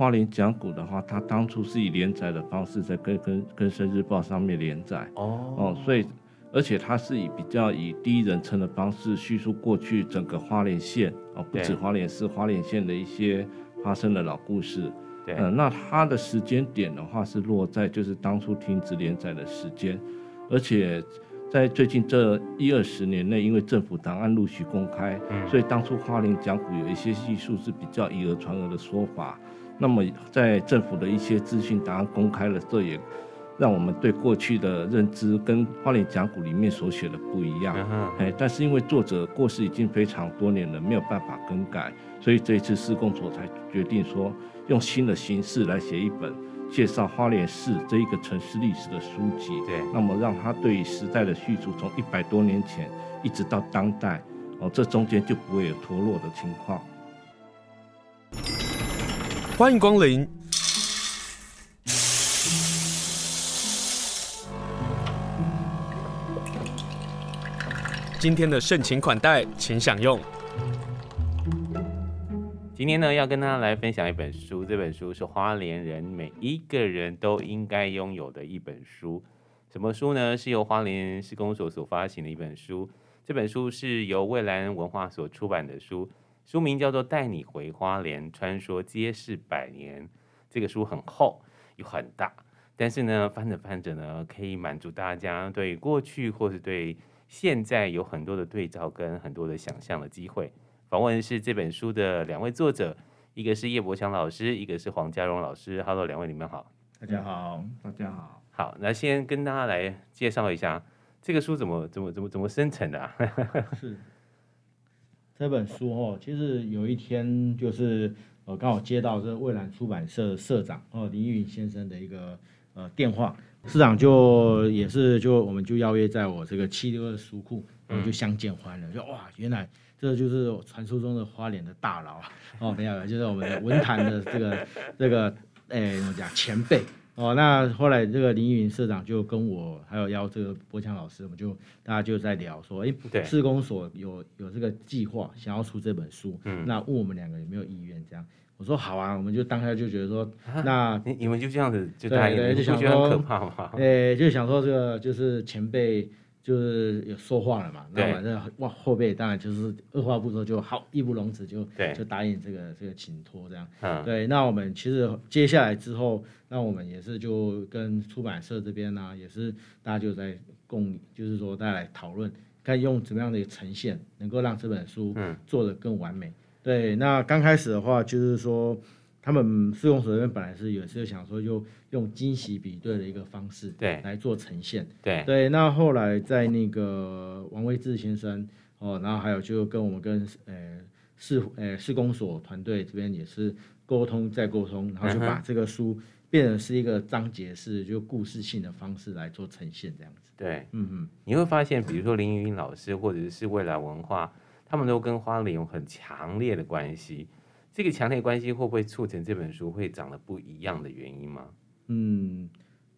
花莲讲古的话，它当初是以连载的方式在跟跟跟《更生日报》上面连载哦哦，所以而且它是以比较以第一人称的方式叙述过去整个花莲县哦，不止花莲市，花莲县的一些发生的老故事。对，嗯，那它的时间点的话是落在就是当初停止连载的时间，而且。在最近这一二十年内，因为政府档案陆续公开，嗯，所以当初花莲讲古有一些技术是比较以讹传讹的说法。那么在政府的一些资讯档案公开了，这也让我们对过去的认知跟花莲讲古里面所写的不一样。哎，但是因为作者过世已经非常多年了，没有办法更改，所以这一次市工所才决定说用新的形式来写一本。介绍花莲市这一个城市历史的书籍，对，那么让他对于时代的叙述，从一百多年前一直到当代，哦，这中间就不会有脱落的情况。欢迎光临，今天的盛情款待，请享用。今天呢，要跟大家来分享一本书，这本书是花莲人每一个人都应该拥有的一本书。什么书呢？是由花莲市公所所发行的一本书。这本书是由蔚蓝文化所出版的书，书名叫做《带你回花莲，穿梭街市百年》。这个书很厚又很大，但是呢，翻着翻着呢，可以满足大家对过去或是对现在有很多的对照跟很多的想象的机会。访问是这本书的两位作者，一个是叶伯强老师，一个是黄家荣老师。Hello，两位你们好。大家好，大家好。好，那先跟大家来介绍一下这个书怎么怎么怎么怎么生成的啊？是这本书哦，其实有一天就是呃刚好接到这蔚蓝出版社社长哦林玉云先生的一个呃电话，社长就也是就我们就邀约在我这个七六二书库，我们就相见欢了，就哇原来。这就是传说中的花莲的大佬啊！哦，没有，就是我们的文坛的这个这个，哎，怎么讲前辈哦。那后来这个林云社长就跟我还有邀这个柏强老师，我们就大家就在聊说，哎，市公所有有这个计划想要出这本书，嗯，那问我们两个有没有意愿这样。我说好啊，我们就当下就觉得说，那你你们就这样子就答应，就想说可怕吗？哎，就想说这个就是前辈。就是有说话了嘛，那反正哇后辈当然就是二话不说就好，义不容辞就就答应这个这个请托这样。嗯，对，那我们其实接下来之后，那我们也是就跟出版社这边呢、啊，也是大家就在共，就是说大家来讨论，看用怎么样的一个呈现，能够让这本书做得更完美。嗯、对，那刚开始的话就是说。他们施工所这边本来是有时候想说，就用惊喜比对的一个方式，对，来做呈现，对对。那后来在那个王威志先生哦，然后还有就跟我们跟呃市呃市公所团队这边也是沟通再沟通，然后就把这个书变成是一个章节式，就故事性的方式来做呈现这样子。对，嗯嗯。你会发现，比如说林云老师或者是未来文化，他们都跟花莲有很强烈的关系。这个强烈关系会不会促成这本书会长得不一样的原因吗？嗯，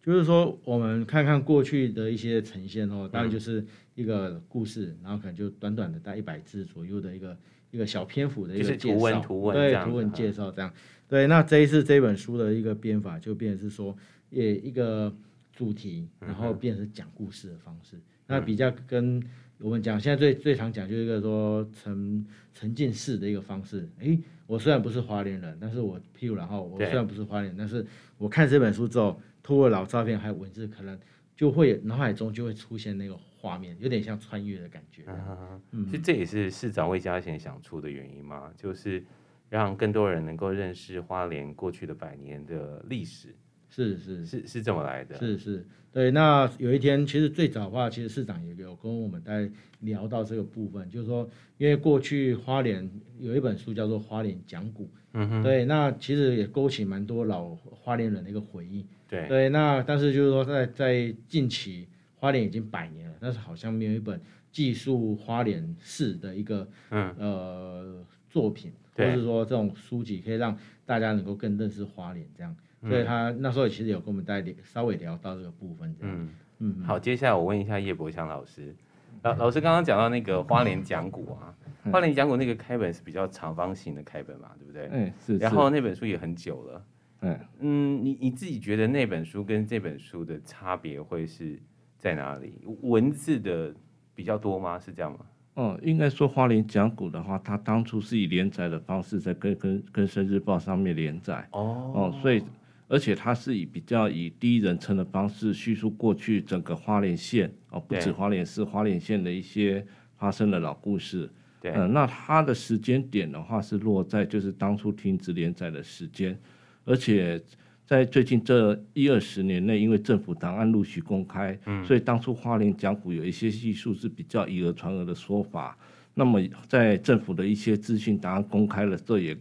就是说我们看看过去的一些呈现哦，大概就是一个故事，嗯、然后可能就短短的大概一百字左右的一个一个小篇幅的一个图文图文对图文介绍这样。对，那这一次这本书的一个编法就变成是说，也一个主题，然后变成是讲故事的方式，嗯、那比较跟。我们讲现在最最常讲就是一个说沉沉浸式的一个方式。诶，我虽然不是花莲人，但是我譬如然后我虽然不是花莲，但是我看这本书之后，透过老照片还有文字，可能就会脑海中就会出现那个画面，有点像穿越的感觉。嗯，其实这也是市长魏嘉贤想出的原因嘛，就是让更多人能够认识花莲过去的百年的历史。是是是是这么来的，是是，对。那有一天，其实最早的话，其实市长也有跟我们在聊到这个部分，就是说，因为过去花莲有一本书叫做《花莲讲古》，嗯哼，对。那其实也勾起蛮多老花莲人的一个回忆，对对。那但是就是说在，在在近期，花莲已经百年了，但是好像没有一本记述花莲市的一个嗯呃作品，或者是说这种书籍，可以让大家能够更认识花莲这样。所以他那时候其实有跟我们带稍微聊到这个部分这样。嗯嗯。好，接下来我问一下叶柏强老师，老老师刚刚讲到那个花莲讲古啊，花莲讲古那个开本是比较长方形的开本嘛，对不对？嗯，是。然后那本书也很久了，嗯嗯，你你自己觉得那本书跟这本书的差别会是在哪里？文字的比较多吗？是这样吗？哦，应该说花莲讲古的话，它当初是以连载的方式在跟跟跟《生日报》上面连载。哦哦，所以而且它是以比较以第一人称的方式叙述过去整个花莲县哦，不止花莲市，花莲县的一些发生的老故事。对，嗯、呃，那它的时间点的话是落在就是当初停止连载的时间，而且。在最近这一二十年内，因为政府档案陆续公开，嗯，所以当初花莲讲古有一些技术是比较以讹传讹的说法。那么在政府的一些资讯档案公开了，这也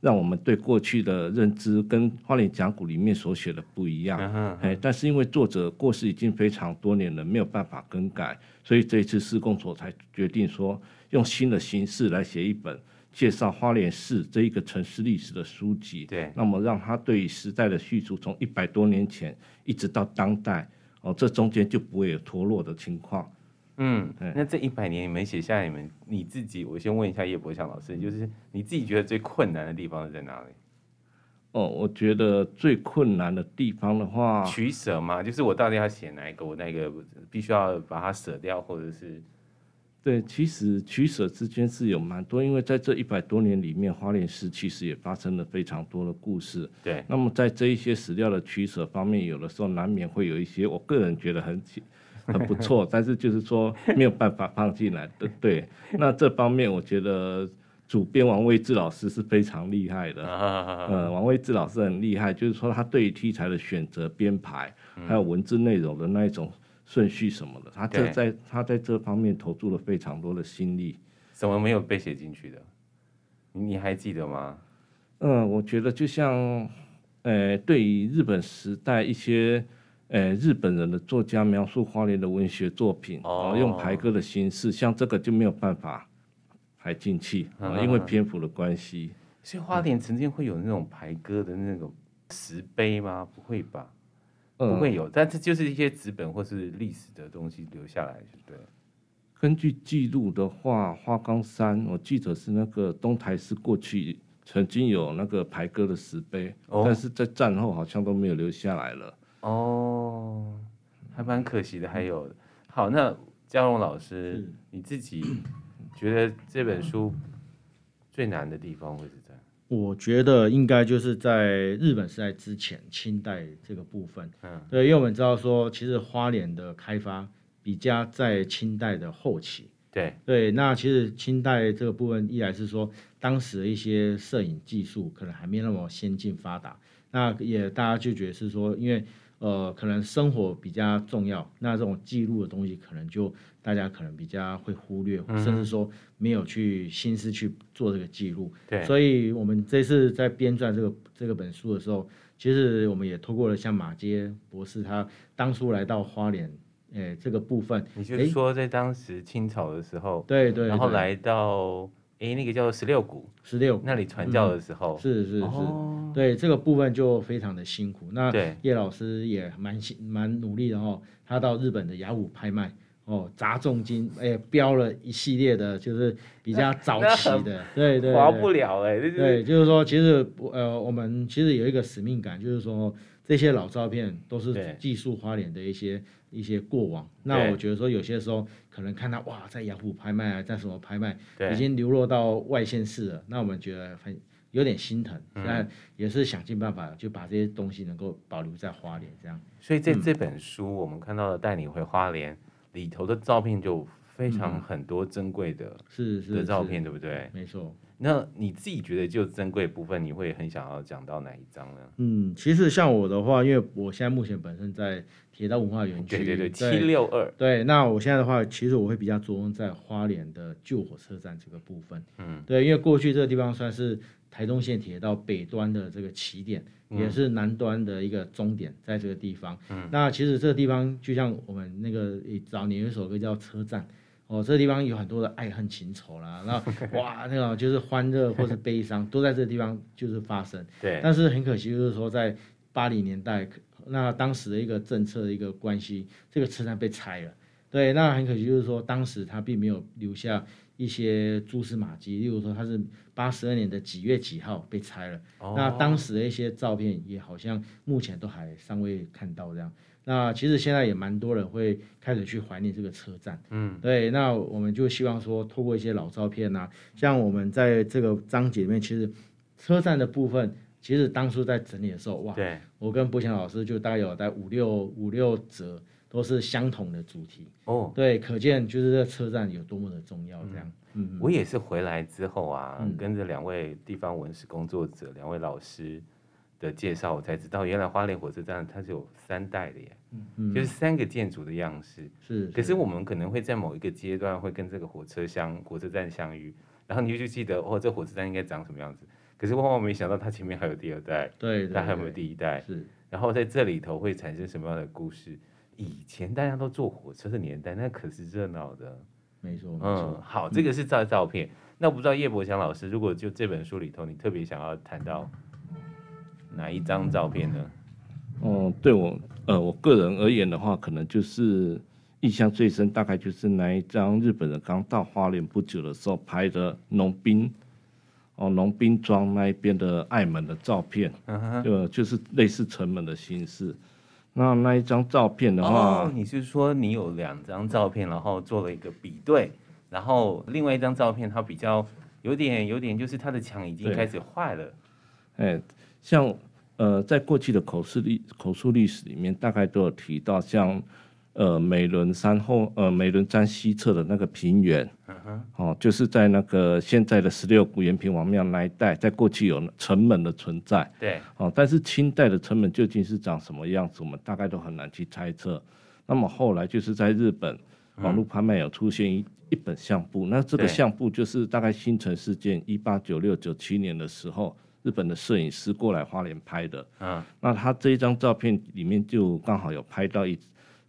让我们对过去的认知跟花莲讲古里面所写的不一样。哎，但是因为作者过世已经非常多年了，没有办法更改，所以这一次市公所才决定说用新的形式来写一本。介绍花莲市这一个城市历史的书籍，对，那么让他对于时代的叙述，从一百多年前一直到当代，哦，这中间就不会有脱落的情况。嗯，那这一百年你们写下来，你们你自己，我先问一下叶柏强老师，就是你自己觉得最困难的地方是在哪里？哦，我觉得最困难的地方的话，取舍嘛，就是我到底要写哪一个，我那个必须要把它舍掉，或者是。对，其实取舍之间是有蛮多，因为在这一百多年里面，花莲市其实也发生了非常多的故事。对，那么在这一些史料的取舍方面，有的时候难免会有一些，我个人觉得很很不错，但是就是说没有办法放进来的。对，那这方面我觉得主编王卫志老师是非常厉害的。呃，王卫志老师很厉害，就是说他对于题材的选择、编排，还有文字内容的那一种。顺序什么的，他这在他在这方面投注了非常多的心力。怎么没有被写进去的？你还记得吗？嗯，我觉得就像，呃，对于日本时代一些，呃，日本人的作家描述花莲的文学作品，哦，用排歌的形式，像这个就没有办法排进去啊，因为篇幅的关系。所以花莲曾经会有那种排歌的那种石碑吗？不会吧？不会有，但是就是一些纸本或是历史的东西留下来，对。根据记录的话，花岗山，我记得是那个东台市过去曾经有那个排歌的石碑，哦，但是在战后好像都没有留下来了。哦，还蛮可惜的。还有，好，那佳龙老师，你自己觉得这本书最难的地方会是在？我觉得应该就是在日本时代之前，清代这个部分。嗯，对，因为我们知道说，其实花莲的开发比较在清代的后期。对对，那其实清代这个部分，一来是说当时的一些摄影技术可能还没那么先进发达，那也大家就觉得是说，因为。呃，可能生活比较重要，那这种记录的东西，可能就大家可能比较会忽略，嗯、甚至说没有去心思去做这个记录。对，所以我们这次在编撰这个这个本书的时候，其实我们也透过了像马街博士他当初来到花莲，哎，这个部分，你就是说在当时清朝的时候，对对，然后来到。哎，那个叫做十六股，十六。那里传教的时候，嗯、是是是、哦，对这个部分就非常的辛苦。那叶老师也蛮辛蛮努力的哦，他到日本的雅虎拍卖哦，砸重金，哎，标了一系列的，就是比较早期的，对对，划不了哎，对，就是说，其实呃，我们其实有一个使命感，就是说这些老照片都是技术花莲的一些。一些过往，那我觉得说有些时候可能看到哇，在雅虎拍卖啊，在什么拍卖，已经流落到外县市了，那我们觉得很有点心疼，那、嗯、也是想尽办法就把这些东西能够保留在花莲这样。所以在这本书我们看到的带你回花莲里头的照片就非常很多珍贵的，是是的照片，对不对？没错。那你自己觉得就珍贵部分，你会很想要讲到哪一张呢？嗯，其实像我的话，因为我现在目前本身在铁道文化园区，对对对，七六二，对。那我现在的话，其实我会比较着重在花莲的旧火车站这个部分。嗯，对，因为过去这个地方算是台东线铁道北端的这个起点，嗯，也是南端的一个终点，在这个地方。嗯，那其实这个地方就像我们那个早年有一首歌叫《车站》。哦，这个地方有很多的爱恨情仇啦，那哇，那种就是欢乐或是悲伤都在这个地方就是发生。对。但是很可惜，就是说在八零年代，那当时的一个政策的一个关系，这个车站被拆了。对。那很可惜，就是说当时他并没有留下一些蛛丝马迹，例如说它是八十二年的几月几号被拆了，哦、那当时的一些照片也好像目前都还尚未看到这样。那其实现在也蛮多人会开始去怀念这个车站，嗯，对。那我们就希望说，透过一些老照片啊，像我们在这个章节里面，其实车站的部分，其实当初在整理的时候，哇，对，我跟博强老师就大概有在五六五六则都是相同的主题，哦，对，可见就是这车站有多么的重要，这样。嗯，我也是回来之后啊，嗯、跟着两位地方文史工作者，两位老师。的介绍，我才知道原来花莲火车站它是有三代的耶，嗯，就是三个建筑的样式，是。可是我们可能会在某一个阶段会跟这个火车相火车站相遇，然后你就记得哦，这火车站应该长什么样子。可是万万没想到它前面还有第二代，对，它还有没有第一代？是。然后在这里头会产生什么样的故事？以前大家都坐火车的年代，那可是热闹的，没错，嗯，好，这个是照照片。那我不知道叶伯强老师，如果就这本书里头，你特别想要谈到。哪一张照片呢？哦，对我，呃，我个人而言的话，可能就是印象最深，大概就是那一张日本人刚到花莲不久的时候拍的农兵，哦，农兵庄那一边的爱门的照片，嗯、就就是类似城门的形式。那那一张照片的话，哦，你是说你有两张照片，然后做了一个比对，然后另外一张照片它比较有点有点，就是它的墙已经开始坏了，哎。像呃，在过去的口述历口述历史里面，大概都有提到像，像呃美仑山后呃美仑山西侧的那个平原，哦，就是在那个现在的十六古延平王庙那一带，在过去有城门的存在，对，哦，但是清代的城门究竟是长什么样子，我们大概都很难去猜测。那么后来就是在日本网络拍卖有出现一一本相簿，那这个相簿就是大概新城事件一八九六九七年的时候。日本的摄影师过来花莲拍的，嗯，那他这一张照片里面就刚好有拍到一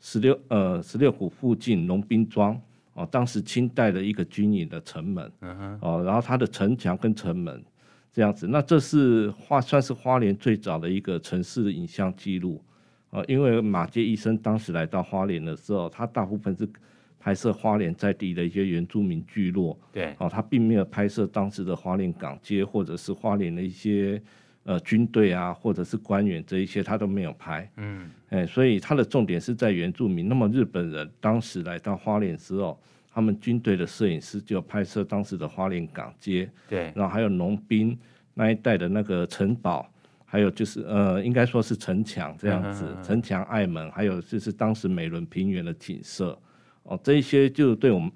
十六呃十六股附近农兵庄哦，当时清代的一个军营的城门，哦，然后它的城墙跟城门这样子，那这是花算是花莲最早的一个城市的影像记录，啊，因为马杰医生当时来到花莲的时候，他大部分是。拍摄花莲在地的一些原住民聚落，对，哦，他并没有拍摄当时的花莲港街，或者是花莲的一些呃军队啊，或者是官员这一些，他都没有拍，嗯，哎，所以他的重点是在原住民。那么日本人当时来到花莲之后，他们军队的摄影师就拍摄当时的花莲港街，对，然后还有农兵那一带的那个城堡，还有就是呃，应该说是城墙这样子，城墙、爱门，还有就是当时美仑平原的景色。哦，这一些就对我们，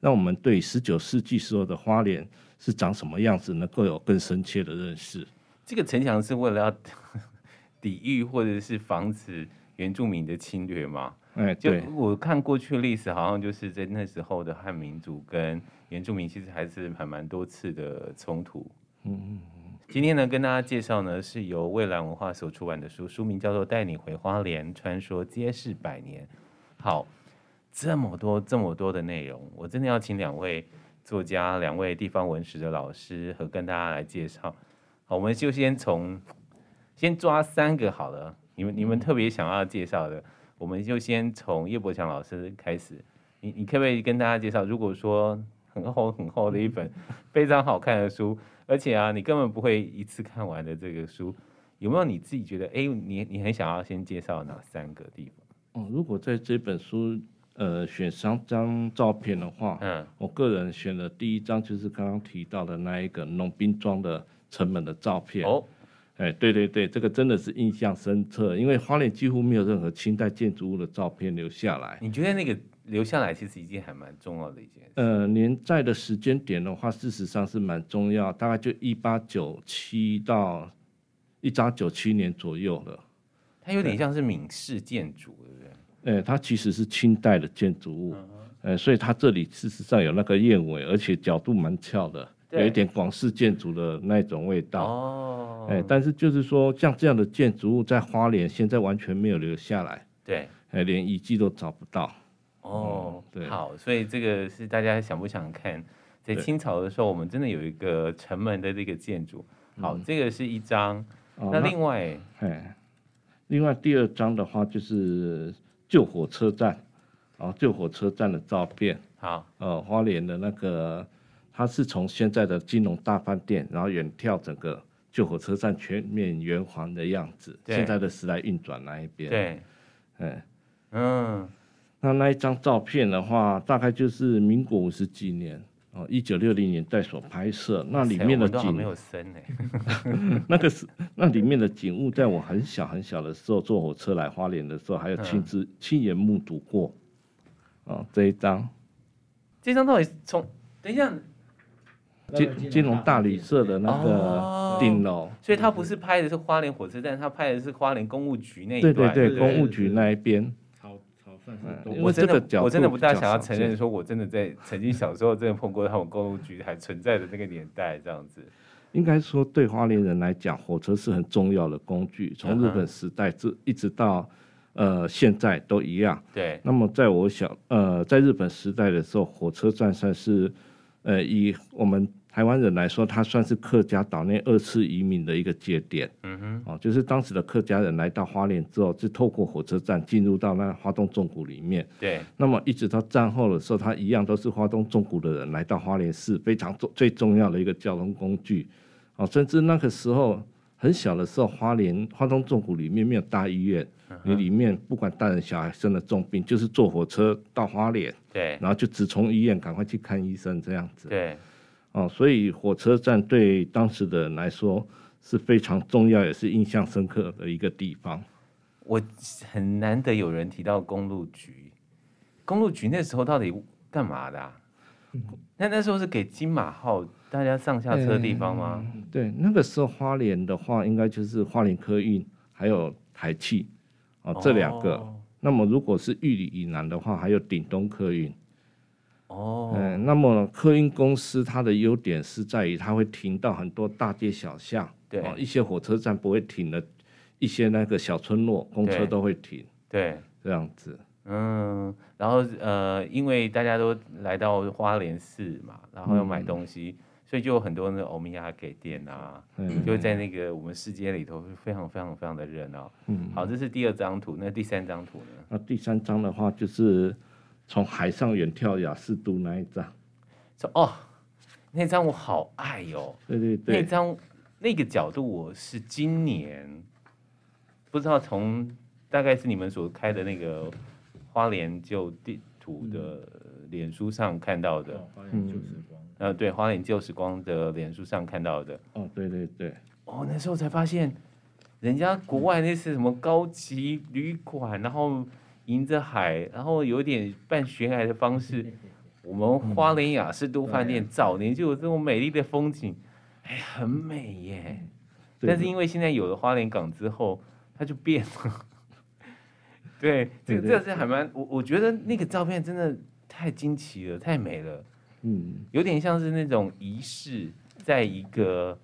让我们对十九世纪时候的花莲是长什么样子能够有更深切的认识。这个城墙是为了要 抵御或者是防止原住民的侵略吗？哎，对。就我看过去的历史，好像就是在那时候的汉民族跟原住民其实还是还蛮多次的冲突。嗯嗯嗯。今天呢，跟大家介绍呢是由蔚蓝文化所出版的书，书名叫做《带你回花莲，传说街市百年》。好。这么多这么多的内容，我真的要请两位作家、两位地方文史的老师和跟大家来介绍。好，我们就先从先抓三个好了。你们你们特别想要介绍的，我们就先从叶伯强老师开始。你你可不可以跟大家介绍？如果说很厚很厚的一本 非常好看的书，而且啊，你根本不会一次看完的这个书，有没有你自己觉得哎，你你很想要先介绍哪三个地方？哦，如果在这本书。呃，选三张照片的话，嗯，我个人选的第一张就是刚刚提到的那一个农兵装的城门的照片。哦，哎，对对对，这个真的是印象深刻，因为花莲几乎没有任何清代建筑物的照片留下来。你觉得那个留下来其实已经还蛮重要的一件事？呃，年在的时间点的话，事实上是蛮重要，大概就一八九七到一八九七年左右了。它有点像是闽式建筑。对不对哎，它其实是清代的建筑物，哎，所以它这里事实上有那个燕尾，而且角度蛮翘的，有一点广式建筑的那种味道。哦，哎，但是就是说，像这样的建筑物在花莲现在完全没有留下来，对，哎，连遗迹都找不到。哦，对，好，所以这个是大家想不想看？在清朝的时候，我们真的有一个城门的这个建筑。好，这个是一张。那另外，哎，另外第二张的话就是。旧火车站，然后旧火车站的照片，好，呃，花莲的那个它是从现在的金融大饭店，然后远眺整个旧火车站全面圆环的样子，现在的时来运转那一边。对，嗯嗯，那那一张照片的话，大概就是民国五十几年。哦，一九六零年代所拍摄，那里面的景没有深 那个是那里面的景物，在我很小很小的时候坐火车来花莲的时候，还有亲自亲眼目睹过。哦，这一张，这张到底从等一下，金金融大旅社的那个顶楼，哦，所以他不是拍的是花莲火车站，他拍的是花莲公务局那一对对对，公务局那一边。嗯、我真的我真的不大想要承认，说我真的在曾经小时候真的碰过他们公务局还存在的那个年代这样子。应该说，对花莲人来讲，火车是很重要的工具，从日本时代至一直到呃现在都一样。对。那么在我小呃在日本时代的时候，火车站算是呃以我们。台湾人来说，它算是客家岛内二次移民的一个节点。嗯哼，哦，就是当时的客家人来到花莲之后，就透过火车站进入到那花东纵谷里面。对。那么一直到战后的时候，它一样都是花东纵谷的人来到花莲市，非常重最重要的一个交通工具。哦，甚至那个时候很小的时候，花莲花东纵谷里面没有大医院，你里面不管大人小孩生了重病，就是坐火车到花莲，对，然后就直冲医院，赶快去看医生这样子。对。哦，所以火车站对当时的人来说是非常重要，也是印象深刻的一个地方。我很难得有人提到公路局，公路局那时候到底干嘛的啊？那那时候是给金马号大家上下车的地方吗？嗯、对，那个时候花莲的话，应该就是花莲客运还有台汽哦这两个。哦、那么如果是玉里以南的话，还有顶东客运。哦，嗯，那么客运公司它的优点是在于它会停到很多大街小巷，对，一些火车站不会停的，一些那个小村落公车都会停，对，这样子。嗯，然后呃，因为大家都来到花莲市嘛，然后要买东西，嗯、所以就有很多那个欧米亚给店啊，嗯，就在那个我们市街里头非常非常非常的热闹。嗯，好，这是第二张图，那第三张图呢？那第三张的话就是。从海上远眺雅士都那一张，说哦，那张我好爱哟、哦。对对对，那张那个角度我是今年不知道从大概是你们所开的那个花莲旧地图的脸书上看到的。花莲旧时光。呃，对，花莲旧时光的脸书上看到的。哦，对对对。哦，那时候才发现，人家国外那是什么高级旅馆，然后。迎着海，然后有点半悬崖的方式。我们花莲雅士都饭店早年就有这种美丽的风景，哎，很美耶。但是因为现在有了花莲港之后，它就变了。对，这个这个是还蛮我我觉得那个照片真的太惊奇了，太美了。嗯，有点像是那种仪式，在一个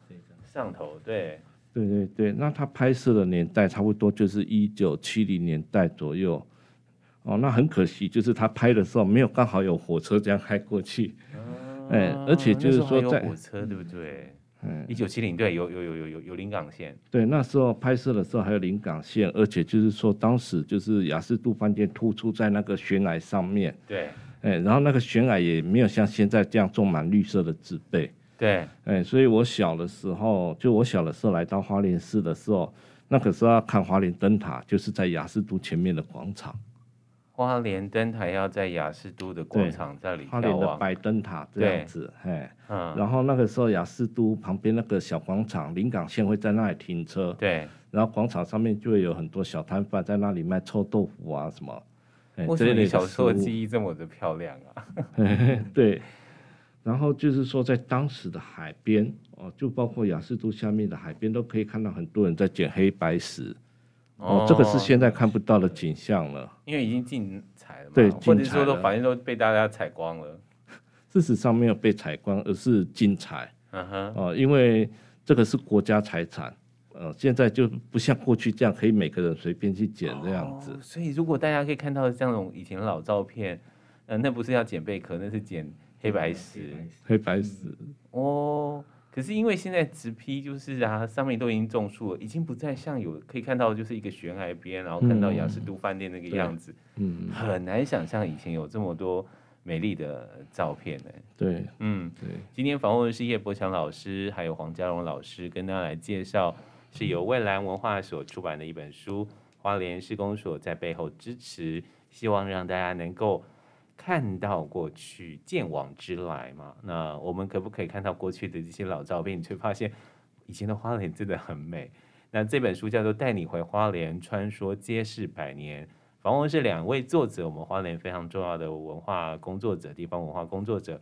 上头。对，对对对。那他拍摄的年代差不多就是一九七零年代左右。哦，那很可惜，就是他拍的时候没有刚好有火车这样开过去，哎、啊，而且就是说在火车对不对？嗯，一九七零对，有有有有有有临港线。对，那时候拍摄的时候还有临港线，而且就是说当时就是雅士都饭店突出在那个悬崖上面。对，哎，然后那个悬崖也没有像现在这样种满绿色的植被。对，哎，所以我小的时候，就我小的时候来到花莲市的时候，那个时候要看花莲灯塔，就是在雅士都前面的广场。花莲灯塔要在雅士都的广场这里，花莲的白灯塔这样子，嘿，嗯，然后那个时候雅士都旁边那个小广场，临港线会在那里停车，对，然后广场上面就会有很多小摊贩在那里卖臭豆腐啊什么，为什么你小时候记忆这么的漂亮啊？对，然后就是说在当时的海边哦，就包括雅士都下面的海边都可以看到很多人在捡黑白石。哦，这个是现在看不到的景象了，因为已经禁采了嘛，对，或者说都反正都被大家采光了。事实上没有被采光，而是禁采。嗯哼，哦，因为这个是国家财产，呃，现在就不像过去这样可以每个人随便去捡这样子。哦，所以如果大家可以看到这种以前的老照片，呃，那不是要捡贝壳，那是捡黑白石。黑白石。哦。可是因为现在直批就是啊，上面都已经种树了，已经不再像有可以看到就是一个悬崖边，然后看到雅士都饭店那个样子，嗯，很难想象以前有这么多美丽的照片呢。对，嗯，对。今天访问的是叶伯强老师，还有黄家荣老师，跟大家来介绍是由蔚蓝文化所出版的一本书《花莲施工所在背后支持》，希望让大家能够看到过去，见往之来嘛。那我们可不可以看到过去的这些老照片，你却发现以前的花莲真的很美？那这本书叫做《带你回花莲，穿梭街市百年》。访问是两位作者，我们花莲非常重要的文化工作者、地方文化工作者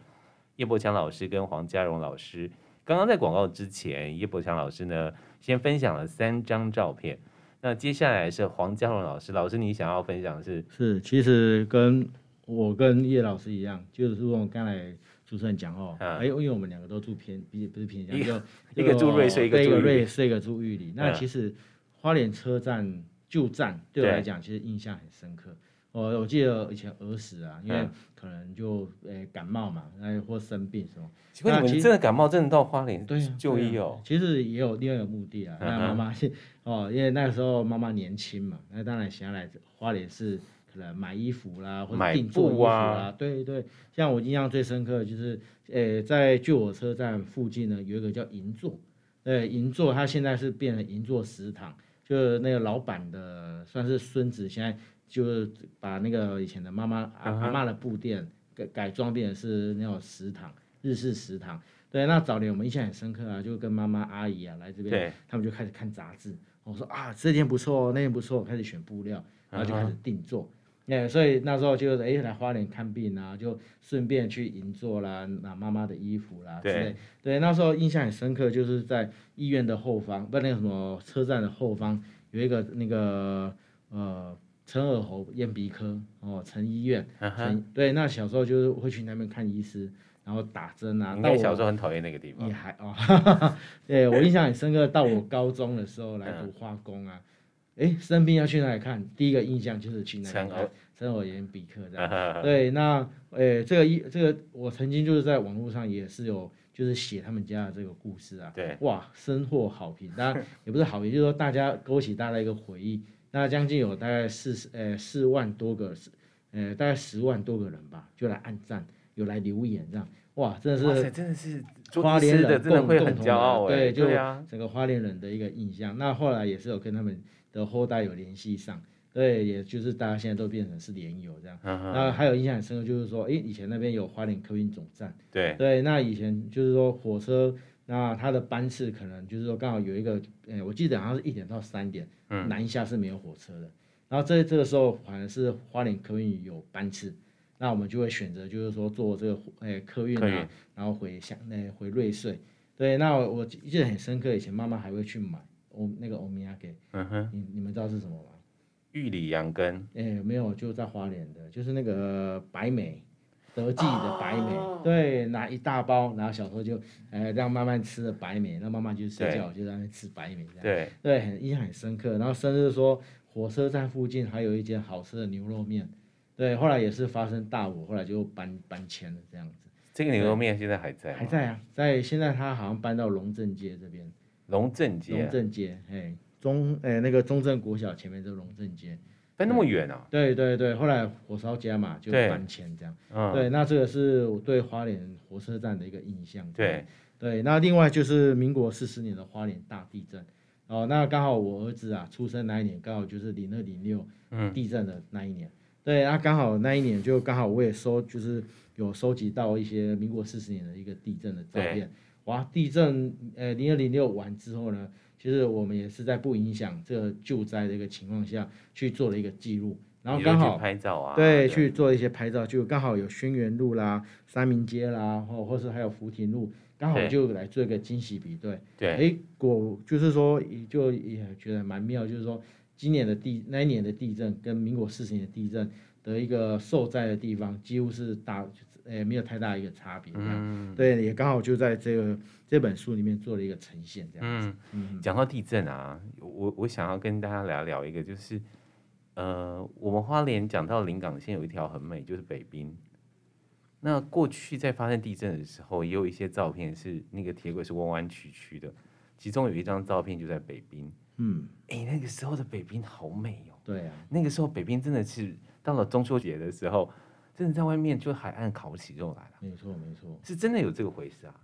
叶柏强老师跟黄家荣老师。刚刚在广告之前，叶柏强老师呢先分享了三张照片。那接下来是黄家荣老师，老师你想要分享的是？是，其实跟我跟叶老师一样，就是如我刚才主持人讲哦，哎、嗯，因为我们两个都住偏，不是偏乡，一个一个住瑞穗，一个住瑞穗，一个住玉里。那其实花莲车站。旧站对我来讲，其实印象很深刻。我我记得以前儿时啊，因为可能就诶感冒嘛，那或生病什么。那你真的感冒，真的到花莲对就医哦。其实也有另外一个目的啊。那妈妈哦，因为那个时候妈妈年轻嘛，那当然想要来花莲是可能买衣服啦，或者订做衣服啦。对对，像我印象最深刻的就是，诶，在旧火车站附近呢，有一个叫银座。对，银座它现在是变成银座食堂。就是那个老板的算是孙子，现在就是把那个以前的妈妈阿阿嬷的布店改改装变成是那种食堂，日式食堂。对，那早年我们印象很深刻啊，就跟妈妈阿姨啊来这边，他们就开始看杂志。我说啊，这件不错，那件不错，开始选布料，然后就开始定做。哎，所以那时候就哎来花莲看病啊，就顺便去银座啦，拿妈妈的衣服啦之类。对，那时候印象很深刻，就是在医院的后方，不那个什么车站的后方有一个那个呃陈耳喉咽鼻科哦陈医院。陈对，那小时候就是会去那边看医师，然后打针啊。那我小时候很讨厌那个地方。也还哦，对我印象很深刻，到我高中的时候来读化工啊。哎，生病要去哪里看？第一个印象就是去那里看陈耳咽鼻科这样。对，那诶，这个一这个我曾经就是在网络上也是有就是写他们家的这个故事啊。对。哇，深获好评，当然也不是好评，就是说大家勾起大家一个回忆。那将近有大概四十诶四万多个，呃大概十万多个人吧，就来按赞，有来留言这样。哇，真的是真的是花莲人共共同的，对，就整个花莲人的一个印象。那后来也是有跟他们。的后代有联系上，对，也就是大家现在都变成是联友这样。那、uh huh. 还有印象很深刻，就是说，哎，以前那边有花莲客运总站，对对，那以前就是说火车，那它的班次可能就是说刚好有一个，哎，我记得好像是一点到三点，嗯，南下是没有火车的。然后这这个时候反而是花莲客运有班次，那我们就会选择就是说坐这个哎客运啊，然后回乡那回瑞穗。对，那我，我记得很深刻，以前妈妈还会去买。欧那个欧米亚给，嗯哼，你你们知道是什么吗？玉里羊羹，哎、欸，没有，就在花莲的，就是那个白美，德记的白美，哦、对，拿一大包，然后小时候就，哎，让慢慢吃的白美，那妈妈就睡觉，对就在那吃白美这样，对，对，很印象很深刻。然后生日说火车站附近还有一间好吃的牛肉面，对，后来也是发生大火，后来就搬搬迁了这样子。这个牛肉面现在还在？还在啊，在现在他好像搬到龙镇街这边。龙镇街，龙镇街，哎，中，哎，那个中正国小前面就是龙镇街，搬那么远啊？对对对，后来火烧家嘛，就搬迁这样。嗯，对，那这个是我对花莲火车站的一个印象。对对，那另外就是民国四十年的花莲大地震，哦，那刚好我儿子啊出生那一年，刚好就是零二零六地震的那一年。嗯、对，那刚好那一年就刚好我也收，就是有收集到一些民国四十年的一个地震的照片。哇！地震，呃，零二零六完之后呢，其实我们也是在不影响这个救灾的一个情况下去做了一个记录，然后刚好拍照啊，对，去做一些拍照，就刚好有轩辕路啦、三民街啦，或或是还有福田路，刚好就来做一个惊喜比对。对，哎，果就是说，就也觉得蛮妙，就是说，今年的地那一年的地震跟民国四十年的地震的一个受灾的地方几乎是大。诶，没有太大一个差别，嗯，对，也刚好就在这个这本书里面做了一个呈现，这样子。嗯，嗯，讲到地震啊，我我想要跟大家聊聊一个，就是，呃，我们花莲讲到临港线有一条很美，就是北滨。那过去在发生地震的时候，也有一些照片是那个铁轨是弯弯曲曲的，其中有一张照片就在北滨。嗯，哎，那个时候的北滨好美哦。对啊，那个时候北滨真的是到了中秋节的时候。真的在外面就海岸烤起肉来了。没错没错，是真的有这个回事啊。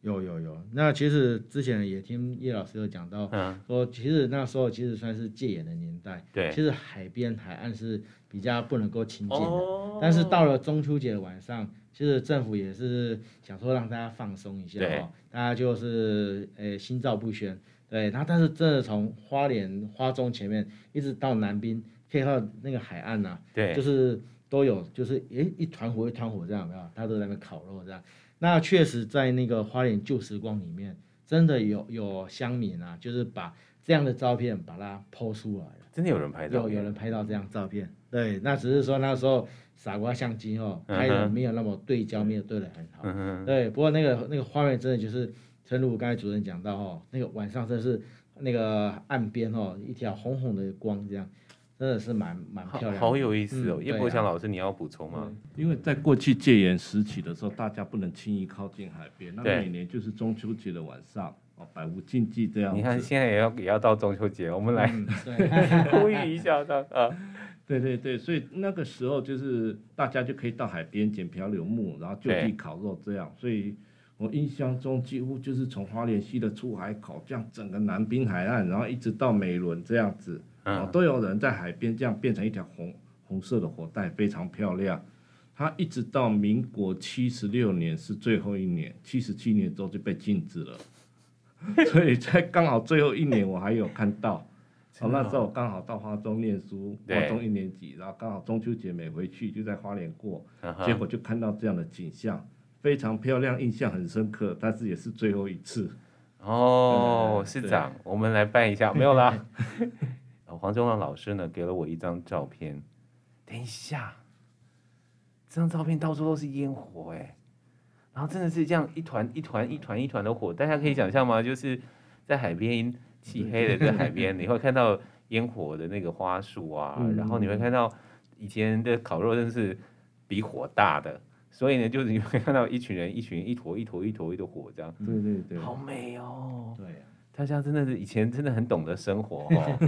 有有有，那其实之前也听叶老师有讲到，嗯，说其实那时候其实算是戒严的年代，对，其实海边海岸是比较不能够亲近的，哦、但是到了中秋节的晚上，其实政府也是想说让大家放松一下哦，大家就是诶、欸、心照不宣，对，然后但是真的从花莲花中前面一直到南滨，可以看到那个海岸呐、啊，对，就是都有，就是诶、欸、一团火一团火这样，有没有？大家都在那边烤肉这样。那确实，在那个花莲旧时光里面，真的有有乡民啊，就是把这样的照片把它 po 出来了。真的有人拍照？有有人拍到这样照片。对，那只是说那时候傻瓜相机哦，拍的没有那么对焦，没有对的很好。嗯哼。对，不过那个那个画面真的就是，正如刚才主任讲到哦，那个晚上真的是那个岸边哦，一条红红的光这样。真的是蛮蛮漂亮的，好有意思哦。叶伯强老师，你要补充吗？因为在过去戒严时期的时候，大家不能轻易靠近海边。那每年就是中秋节的晚上，哦，百无禁忌这样。你看现在也要也要到中秋节，我们来 呼吁一下的啊。对对对，所以那个时候就是大家就可以到海边捡漂流木，然后就地烤肉这样。所以我印象中几乎就是从花莲溪的出海口，这样整个南滨海岸，然后一直到美仑这样子。哦，都有人在海边这样变成一条红红色的火带，非常漂亮。它一直到民国七十六年是最后一年，七十七年之后就被禁止了。所以在刚好最后一年，我还有看到。哦，那时候刚好到花中念书，花中一年级，然后刚好中秋节没回去，就在花莲过，结果就看到这样的景象，非常漂亮，印象很深刻。但是也是最后一次。哦，市长，我们来办一下，没有啦。黄忠旺老师呢，给了我一张照片。等一下，这张照片到处都是烟火哎，然后真的是这样一团一团一团一团的火，大家可以想象吗？就是在海边漆黑的在海边，你会看到烟火的那个花束啊，然后你会看到以前的烤肉真的是比火大的，所以呢，就是你会看到一群人一群一坨一坨一坨一坨火这样，对对对，好美哦，对。他家真的是以前真的很懂得生活 哦。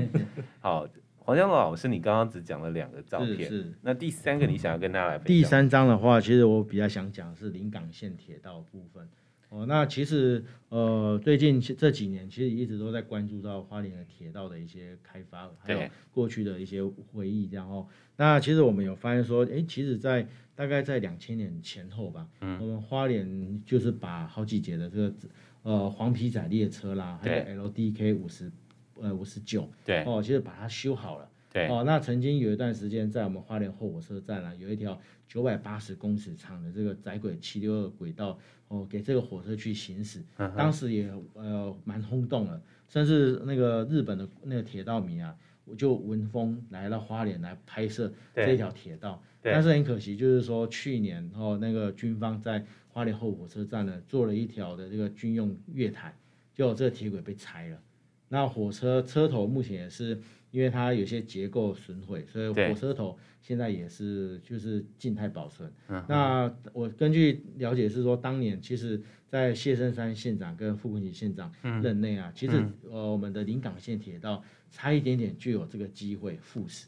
好，黄江老师，你刚刚只讲了两个照片，是，是那第三个你想要跟大家来分享？第三张的话，其实我比较想讲的是临港线铁道部分。哦，那其实呃，最近这几年其实一直都在关注到花莲的铁道的一些开发，还有过去的一些回忆，然后那其实我们有发现说，哎，其实，在大概在两千年前后吧，嗯，我们花莲就是把好几节的这个。呃，黄皮仔列车啦，还有 LDK 五十，呃五十九，对，哦，其实把它修好了，对，哦，那曾经有一段时间在我们花莲后火车站啊，有一条九百八十公尺长的这个窄轨七六二轨道，哦，给这个火车去行驶，嗯、当时也呃蛮轰动的，甚至那个日本的那个铁道迷啊，我就闻风来到花莲来拍摄这条铁道，但是很可惜，就是说去年哦那个军方在花莲后火车站呢，做了一条的这个军用月台，就这个铁轨被拆了。那火车车头目前也是因为它有些结构损毁，所以火车头现在也是就是静态保存。那我根据了解是说，当年其实在谢胜山县长跟傅昆萁县长任内啊，其实呃我们的临港线铁道差一点点就有这个机会复驶。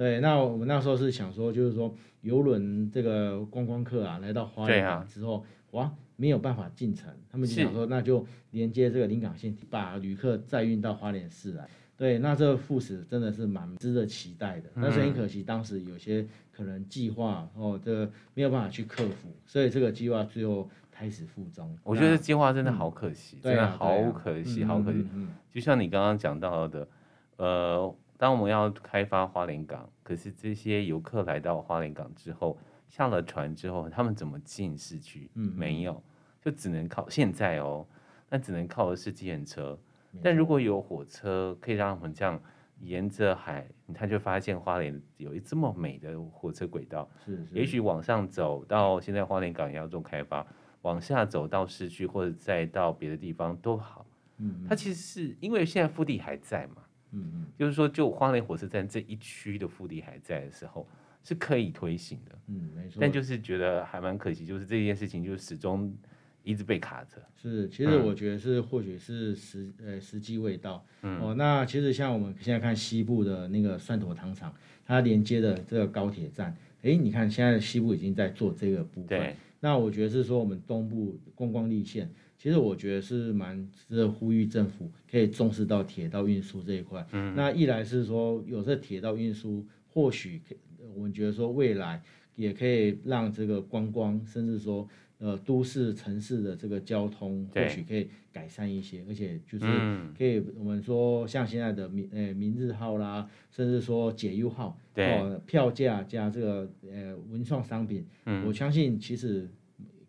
对，那我们那时候是想说，就是说游轮这个观光客啊，来到花莲港之后，啊、哇，没有办法进城，他们就想说，那就连接这个临港线，把旅客再运到花莲市来。对，那这个副使真的是蛮值得期待的。但是很可惜，当时有些可能计划哦，这个没有办法去克服，所以这个计划最后胎死腹中。我觉得计划真的好可惜，嗯、真的好可惜，好可惜。嗯就像你刚刚讲到的，呃。当我们要开发花莲港，可是这些游客来到花莲港之后，下了船之后，他们怎么进市区？嗯，没有，就只能靠现在哦，那只能靠的是计程车。但如果有火车，可以让他们这样沿着海，他就发现花莲有一这么美的火车轨道。是，是，也许往上走到现在花莲港也要做开发，往下走到市区或者再到别的地方都好。嗯，它其实是因为现在腹地还在嘛。嗯嗯，就是说，就花莲火车站这一区的腹地还在的时候，是可以推行的。嗯，没错。但就是觉得还蛮可惜，就是这件事情就始终一直被卡着。是，其实我觉得是或许是时呃时机未到。嗯。哦，那其实像我们现在看西部的那个蒜头糖厂，它连接的这个高铁站，哎，你看现在西部已经在做这个部分。对。那我觉得是说我们东部观光立线，其实我觉得是蛮值得呼吁政府可以重视到铁道运输这一块。嗯。那一来是说有这铁道运输，或许我们觉得说未来也可以让这个观光，甚至说。呃，都市城市的这个交通或许可以改善一些，而且就是可以我们说像现在的明呃明日号啦，甚至说解忧号，对，哦，票价加这个呃文创商品，嗯，我相信其实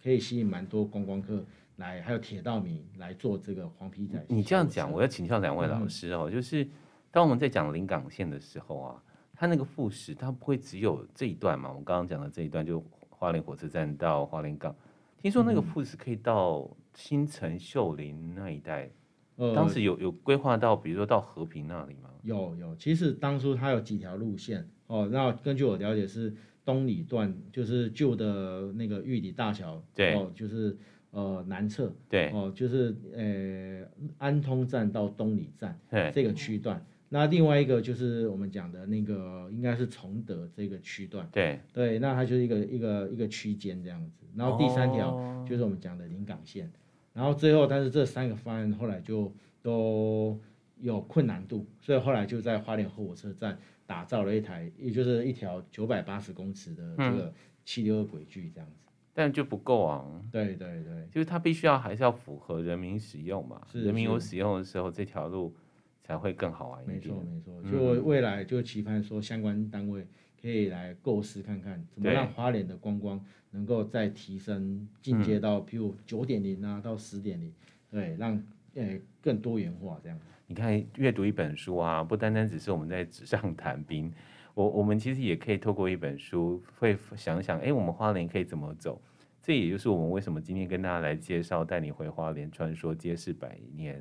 可以吸引蛮多观光客来，还有铁道迷来做这个黄皮仔。你这样讲，我要请教两位老师哦，嗯，就是当我们在讲临港线的时候啊，它那个副食它不会只有这一段嘛？我们刚刚讲的这一段就花莲火车站到花莲港。听说那个副食可以到新城秀林那一带，嗯、当时有有规划到，比如说到和平那里吗？有有，其实当初它有几条路线哦。那根据我了解是东里段，就是旧的那个玉里大桥，对，哦，就是呃南侧，对，哦，就是呃安通站到东里站，对，这个区段。那另外一个就是我们讲的那个，应该是崇德这个区段。对对，那它就是一个一个一个区间这样子。然后第三条就是我们讲的临港线。哦、然后最后，但是这三个方案后来就都有困难度，所以后来就在花莲火车站打造了一台，也就是一条九百八十公尺的这个七六二轨距这样子。但就不够啊。对对对，就是它必须要还是要符合人民使用嘛。是人民有使用的时候，这条路。才会更好玩一点。没错没错，就未来就期盼说相关单位可以来构思看看，怎么让花莲的观光能够再提升进阶到，譬如九点零啊到十点零，对，让呃更多元化这样。你看阅读一本书啊，不单单只是我们在纸上谈兵，我我们其实也可以透过一本书，会想想，哎，我们花莲可以怎么走？这也就是我们为什么今天跟大家来介绍《带你回花莲，传说街市百年》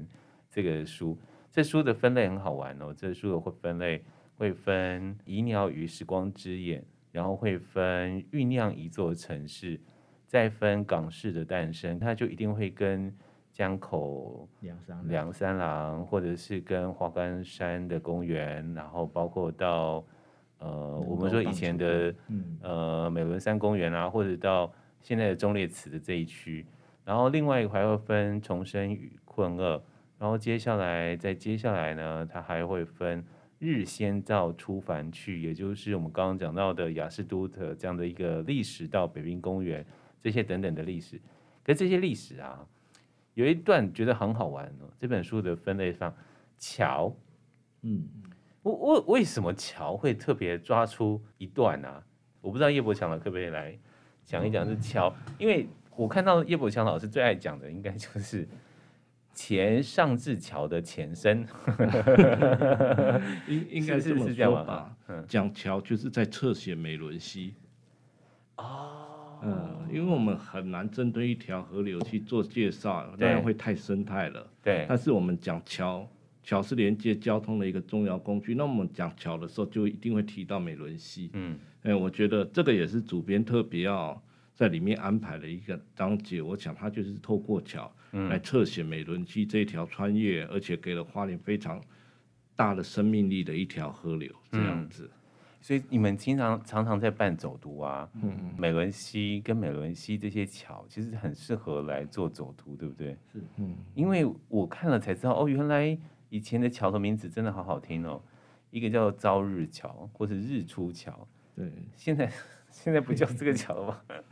这个书。这书的分类很好玩哦，这书的会分类会分遗鸟与时光之眼，然后会分酝酿一座城市，再分港式的诞生，它就一定会跟江口梁山梁三郎，或者是跟花岗山的公园，然后包括到呃我们说以前的呃美仑山公园啊，或者到现在的忠烈祠的这一区，然后另外一个还会分重生与困厄。然后接下来，再接下来呢，它还会分日先到出凡去，也就是我们刚刚讲到的雅士都特这样的一个历史，到北滨公园这些等等的历史。可是这些历史啊，有一段觉得很好玩哦。这本书的分类上，桥，嗯，我我为什么桥会特别抓出一段啊？我不知道叶伯强老师可不可以来讲一讲这桥，因为我看到叶伯强老师最爱讲的应该就是。前上志桥的前身 应应该是这样吧。讲桥就是在侧写美伦溪。哦，嗯，因为我们很难针对一条河流去做介绍，那样会太生态了。对。但是我们讲桥，桥是连接交通的一个重要工具。那我们讲桥的时候，就一定会提到美仑溪。嗯，哎，我觉得这个也是主编特别要在里面安排的一个章节。我想他就是透过桥。来侧写美仑溪这一条穿越，而且给了花莲非常大的生命力的一条河流，这样子。嗯、所以你们经常常常在办走读啊，嗯、美仑溪跟美仑溪这些桥，其实很适合来做走读，对不对？是，嗯。因为我看了才知道，哦，原来以前的桥的名字真的好好听哦，一个叫朝日桥，或是日出桥。对，现在 现在不叫这个桥了吧？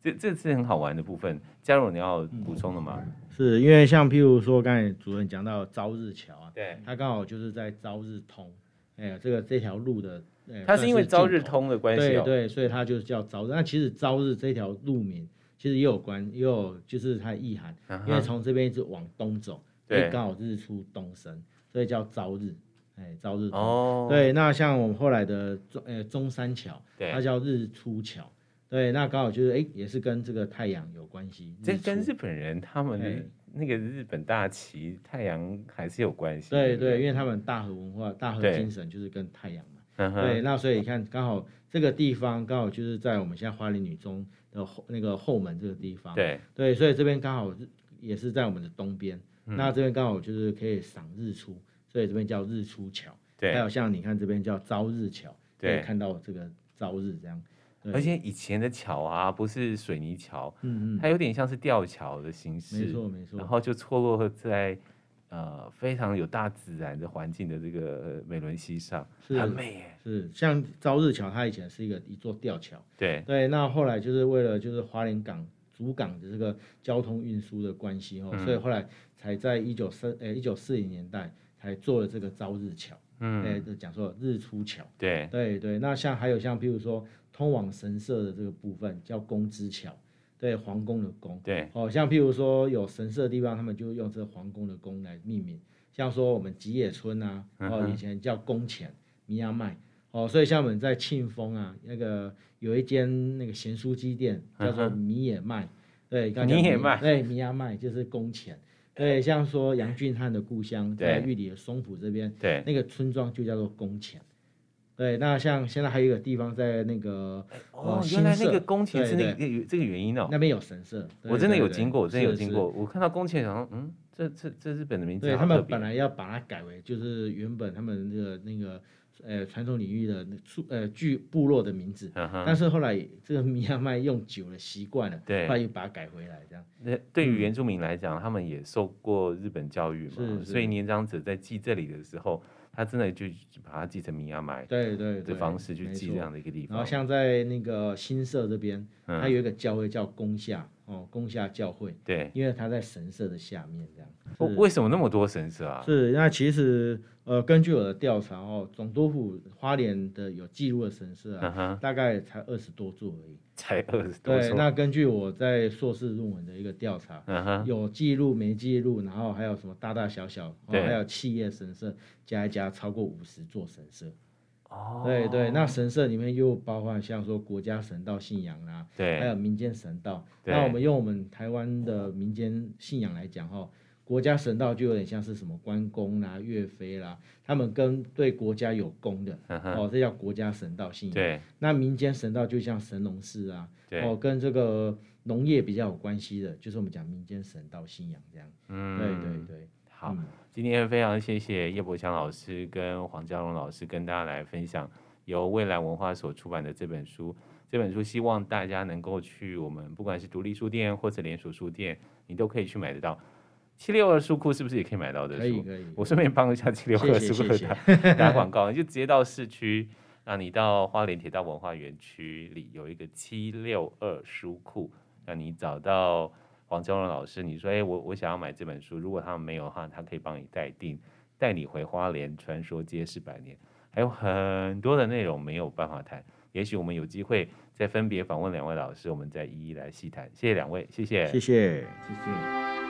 这这是很好玩的部分，嘉蓉你要补充的吗？嗯、是因为像譬如说刚才主任讲到朝日桥啊，对，它刚好就是在朝日通，哎呀，这个这条路的，它是因为朝日通的关系、哦，对对，所以它就是叫朝日。那其实朝日这条路名其实也有关，也有就是它的意涵，嗯、因为从这边一直往东走，对，刚好日出东升，所以叫朝日，哎，朝日。哦，对，那像我们后来的中呃中山桥，对，它叫日出桥。对，那刚好就是哎，也是跟这个太阳有关系。这跟日本人他们那个日本大旗太阳还是有关系。对对，因为他们大和文化、大和精神就是跟太阳嘛。对，对，那所以你看，刚好这个地方刚好就是在我们现在花莲女中的后那个后门这个地方。对对，所以这边刚好也是在我们的东边。嗯、那这边刚好就是可以赏日出，所以这边叫日出桥。对，还有像你看这边叫朝日桥，对，可以看到这个朝日这样。而且以前的桥啊，不是水泥桥，嗯嗯，它有点像是吊桥的形式，没错没错。然后就错落在呃非常有大自然的环境的这个美伦西上，是很美耶。是像朝日桥，它以前是一个一座吊桥，对对。那后来就是为了就是花莲港主港的这个交通运输的关系哦，嗯、所以后来才在一九四呃一九四零年代才做了这个朝日桥。嗯，哎，讲说日出桥，对。对对，那像还有像譬如说通往神社的这个部分叫宫之桥，对，皇宫的宫，对，哦，像譬如说有神社的地方，他们就用这个皇宫的宫来命名，像说我们吉野村啊，哦，以前叫宫前米亚麦，哦，所以像我们在庆丰啊，那个有一间那个咸酥鸡店叫做米野麦，对，米野麦，对，米野麦就是宫前。对，像说杨俊汉的故乡在玉里的松浦这边，对，那个村庄就叫做宫前。对，那像现在还有一个地方在那个哦，原来那个宫前是那个这个原因哦。那边有神社，我真的有经过，我真的有经过。我看到宫前，然后嗯，这这这日本的名字。对，他们本来要把它改为，就是原本他们那个那个。呃，传统领域的出呃聚部落的名字，嗯、但是后来这个米亚麦用久了习惯了，对，后来又把它改回来这样。那对于原住民来讲，嗯、他们也受过日本教育嘛，所以年长者在记这里的时候，他真的就把它记成米亚麦，对对的方式去记这样的一个地方。然后像在那个新社这边，嗯、它有一个教会叫宫下哦，宫下教会，对，因为它在神社的下面这样。为什么那么多神社啊？是，那其实。呃，根据我的调查哦，总督府花莲的有记录的神社啊，uh. 大概才二十多座而已。才二十多座。对，那根据我在硕士论文的一个调查，uh. 有记录没记录，然后还有什么大大小小，对还有企业神社加一加，超过五十座神社。哦。Oh. 对对，那神社里面又包括像说国家神道信仰啦，对，还有民间神道。那我们用我们台湾的民间信仰来讲哈。国家神道就有点像是什么关公啦、岳飞啦，他们跟对国家有功的，嗯、哦，这叫国家神道信仰。对，那民间神道就像神农氏啊，哦，跟这个农业比较有关系的，就是我们讲民间神道信仰这样。嗯，对对对。好，嗯、今天非常谢谢叶伯强老师跟黄家荣老师跟大家来分享由未来文化所出版的这本书。这本书希望大家能够去我们不管是独立书店或者连锁书店，你都可以去买得到。七六二书库是不是也可以买到的书？可以可以。我顺便帮一下七六二书库打打广告，你就直接到市区，那你到花莲铁道文化园区里有一个七六二书库，那你找到黄家荣老师，你说，哎，我我想要买这本书，如果他们没有的话，他可以帮你代订，带你回花莲，传说街是百年，还有很多的内容没有办法谈，也许我们有机会再分别访问两位老师，我们再一一来细谈。谢谢两位，谢谢，谢谢，谢谢。